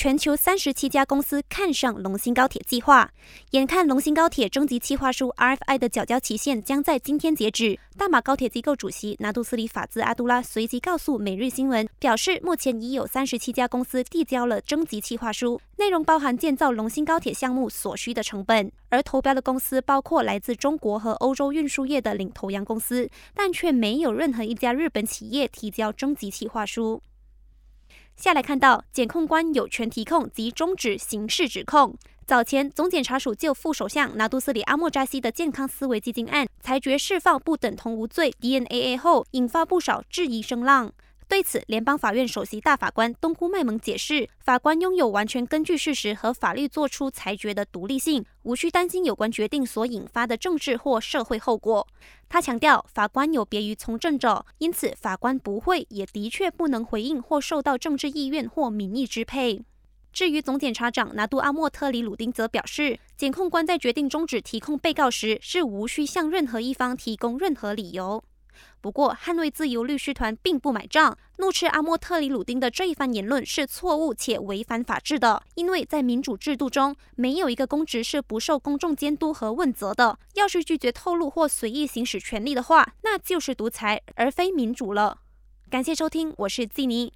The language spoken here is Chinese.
全球三十七家公司看上龙兴高铁计划。眼看龙兴高铁征集计划书 RFI 的缴交期限将在今天截止，大马高铁机构主席拿杜斯里法兹阿杜拉随即告诉每日新闻，表示目前已有三十七家公司递交了征集计划书，内容包含建造龙兴高铁项目所需的成本。而投标的公司包括来自中国和欧洲运输业的领头羊公司，但却没有任何一家日本企业提交征集计划书。下来看到，检控官有权提控及终止刑事指控。早前，总检察署就副首相拿督斯里阿莫扎西的健康思维基金案裁决释放不等同无罪 （DNAA） 后，引发不少质疑声浪。对此，联邦法院首席大法官东姑麦蒙解释，法官拥有完全根据事实和法律作出裁决的独立性，无需担心有关决定所引发的政治或社会后果。他强调，法官有别于从政者，因此法官不会，也的确不能回应或受到政治意愿或民意支配。至于总检察长拿杜阿莫特里鲁丁则表示，检控官在决定终止提控被告时，是无需向任何一方提供任何理由。不过，捍卫自由律师团并不买账，怒斥阿莫特里鲁丁的这一番言论是错误且违反法治的。因为在民主制度中，没有一个公职是不受公众监督和问责的。要是拒绝透露或随意行使权利的话，那就是独裁，而非民主了。感谢收听，我是季尼。